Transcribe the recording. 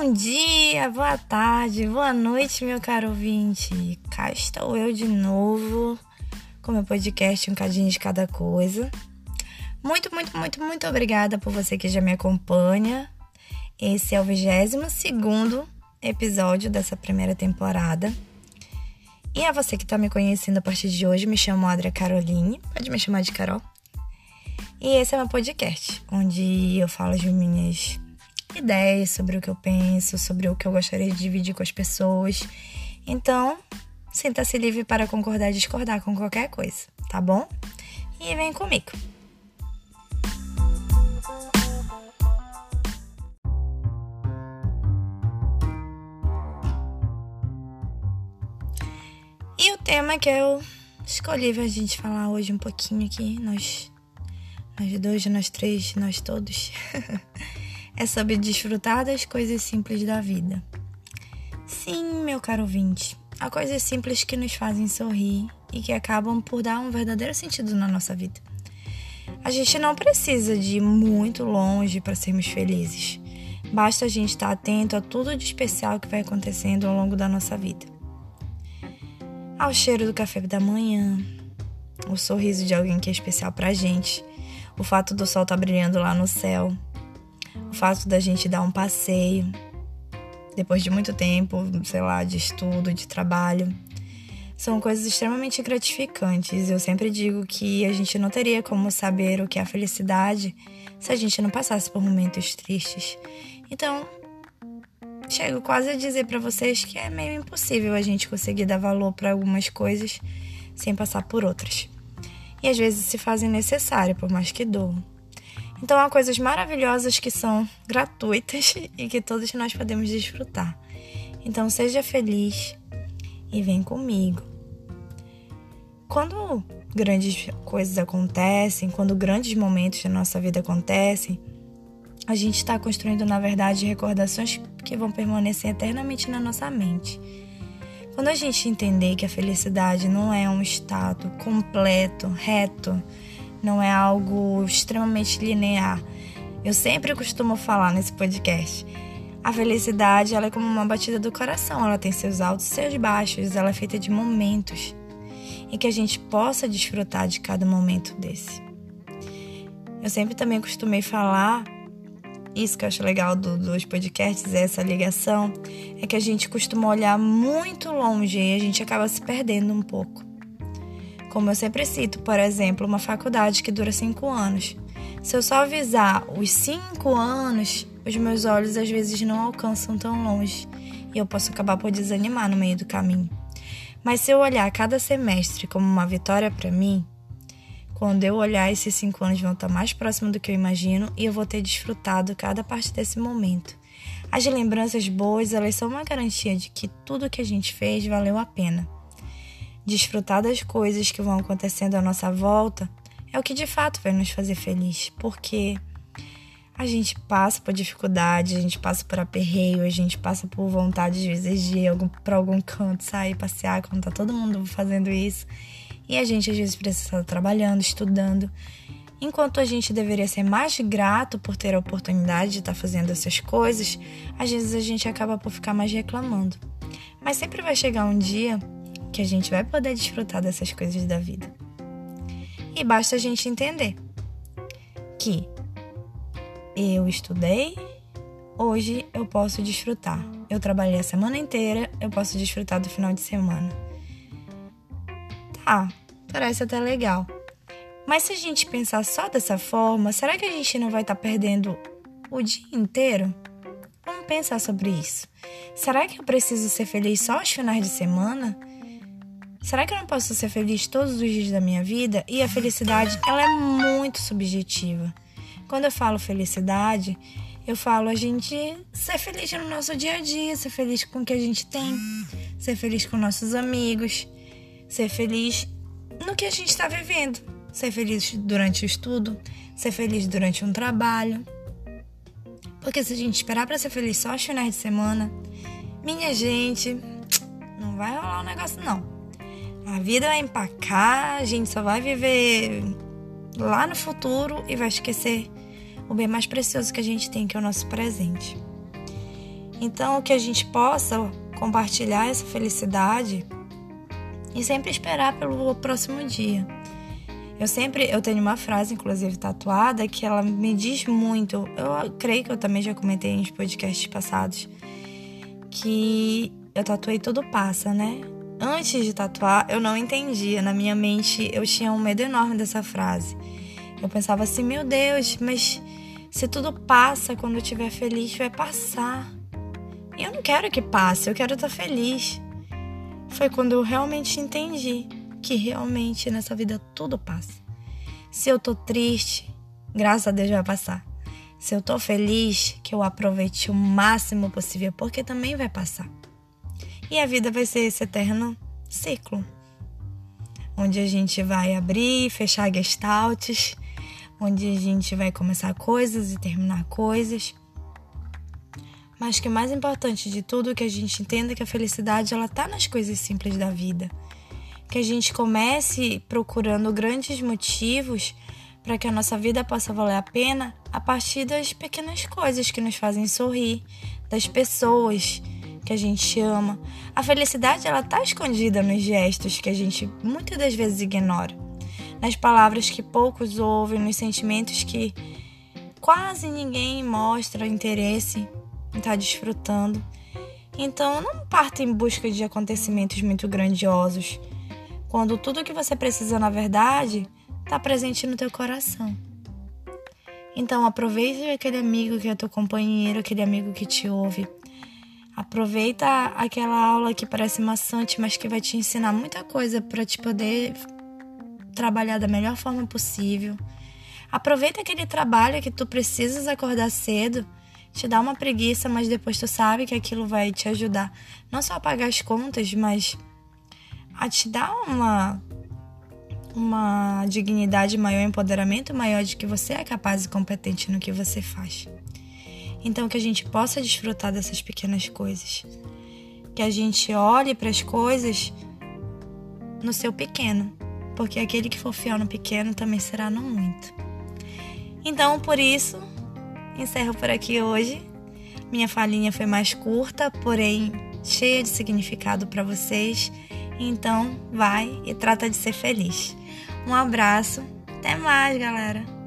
Bom dia, boa tarde, boa noite, meu caro ouvinte. Cá estou eu de novo com meu podcast Um Cadinho de Cada Coisa. Muito, muito, muito, muito obrigada por você que já me acompanha. Esse é o 22 episódio dessa primeira temporada. E a você que está me conhecendo a partir de hoje, me chamo Adria Caroline, pode me chamar de Carol. E esse é meu podcast, onde eu falo as minhas ideias sobre o que eu penso, sobre o que eu gostaria de dividir com as pessoas. Então, sinta-se livre para concordar e discordar com qualquer coisa, tá bom? E vem comigo. E o tema que eu escolhi pra gente falar hoje um pouquinho aqui, nós, nós dois, nós três, nós todos, é sobre desfrutar das coisas simples da vida. Sim, meu caro ouvinte, há coisas simples que nos fazem sorrir e que acabam por dar um verdadeiro sentido na nossa vida. A gente não precisa de ir muito longe para sermos felizes. Basta a gente estar atento a tudo de especial que vai acontecendo ao longo da nossa vida ao cheiro do café da manhã, o sorriso de alguém que é especial pra gente, o fato do sol estar tá brilhando lá no céu, o fato da gente dar um passeio depois de muito tempo, sei lá, de estudo, de trabalho. São coisas extremamente gratificantes. Eu sempre digo que a gente não teria como saber o que é a felicidade se a gente não passasse por momentos tristes. Então, chego quase a dizer para vocês que é meio impossível a gente conseguir dar valor para algumas coisas sem passar por outras. E às vezes se fazem necessárias, por mais que doam. Então há coisas maravilhosas que são gratuitas e que todos nós podemos desfrutar. Então seja feliz e vem comigo. Quando grandes coisas acontecem, quando grandes momentos da nossa vida acontecem, a gente está construindo, na verdade, recordações que vão permanecer eternamente na nossa mente. Quando a gente entender que a felicidade não é um estado completo, reto, não é algo extremamente linear, eu sempre costumo falar nesse podcast. A felicidade ela é como uma batida do coração, ela tem seus altos e seus baixos, ela é feita de momentos e que a gente possa desfrutar de cada momento desse. Eu sempre também costumei falar isso que eu acho legal do, dos podcasts, é essa ligação, é que a gente costuma olhar muito longe e a gente acaba se perdendo um pouco. Como eu sempre cito, por exemplo, uma faculdade que dura cinco anos. Se eu só avisar os cinco anos, os meus olhos às vezes não alcançam tão longe e eu posso acabar por desanimar no meio do caminho. Mas se eu olhar cada semestre como uma vitória para mim, quando eu olhar, esses cinco anos vão estar mais próximos do que eu imagino e eu vou ter desfrutado cada parte desse momento. As lembranças boas, elas são uma garantia de que tudo que a gente fez valeu a pena. Desfrutar das coisas que vão acontecendo à nossa volta é o que de fato vai nos fazer feliz, porque a gente passa por dificuldade, a gente passa por aperreio, a gente passa por vontade de vezes de ir para algum canto, sair, passear, quando tá todo mundo fazendo isso. E a gente às vezes precisa estar trabalhando, estudando. Enquanto a gente deveria ser mais grato por ter a oportunidade de estar fazendo essas coisas, às vezes a gente acaba por ficar mais reclamando. Mas sempre vai chegar um dia que a gente vai poder desfrutar dessas coisas da vida. E basta a gente entender que eu estudei, hoje eu posso desfrutar. Eu trabalhei a semana inteira, eu posso desfrutar do final de semana. Ah, parece até legal. Mas se a gente pensar só dessa forma, será que a gente não vai estar tá perdendo o dia inteiro? Vamos pensar sobre isso. Será que eu preciso ser feliz só aos finais de semana? Será que eu não posso ser feliz todos os dias da minha vida? E a felicidade, ela é muito subjetiva. Quando eu falo felicidade, eu falo a gente ser feliz no nosso dia a dia, ser feliz com o que a gente tem, ser feliz com nossos amigos, ser feliz no que a gente está vivendo, ser feliz durante o estudo, ser feliz durante um trabalho. Porque se a gente esperar para ser feliz só aos finais de semana, minha gente, não vai rolar o um negócio não. A vida vai empacar, a gente só vai viver lá no futuro e vai esquecer o bem mais precioso que a gente tem, que é o nosso presente. Então, que a gente possa compartilhar essa felicidade e sempre esperar pelo próximo dia. Eu sempre, eu tenho uma frase, inclusive tatuada, que ela me diz muito. Eu creio que eu também já comentei em podcasts passados que eu tatuei tudo passa, né? Antes de tatuar, eu não entendia. Na minha mente, eu tinha um medo enorme dessa frase. Eu pensava assim, meu Deus, mas se tudo passa, quando eu estiver feliz, vai passar. E eu não quero que passe, eu quero estar feliz. Foi quando eu realmente entendi que realmente nessa vida tudo passa. Se eu tô triste, graças a Deus vai passar. Se eu tô feliz, que eu aproveite o máximo possível, porque também vai passar. E a vida vai ser esse eterno ciclo, onde a gente vai abrir e fechar gestaltes, onde a gente vai começar coisas e terminar coisas. Mas que o mais importante de tudo é que a gente entenda que a felicidade ela tá nas coisas simples da vida que a gente comece procurando grandes motivos para que a nossa vida possa valer a pena a partir das pequenas coisas que nos fazem sorrir, das pessoas que a gente ama. A felicidade ela tá escondida nos gestos que a gente muitas das vezes ignora, nas palavras que poucos ouvem, nos sentimentos que quase ninguém mostra interesse em estar tá desfrutando. Então, não parta em busca de acontecimentos muito grandiosos quando tudo o que você precisa, na verdade, está presente no teu coração. Então, aproveite aquele amigo que é teu companheiro, aquele amigo que te ouve. Aproveita aquela aula que parece maçante, mas que vai te ensinar muita coisa para te poder trabalhar da melhor forma possível. Aproveita aquele trabalho que tu precisas acordar cedo, te dá uma preguiça, mas depois tu sabe que aquilo vai te ajudar não só a pagar as contas, mas a te dar uma uma dignidade maior, empoderamento maior de que você é capaz e competente no que você faz. Então que a gente possa desfrutar dessas pequenas coisas. Que a gente olhe para as coisas no seu pequeno, porque aquele que for fiel no pequeno também será no muito. Então, por isso, encerro por aqui hoje. Minha falinha foi mais curta, porém cheia de significado para vocês. Então, vai e trata de ser feliz. Um abraço. Até mais, galera.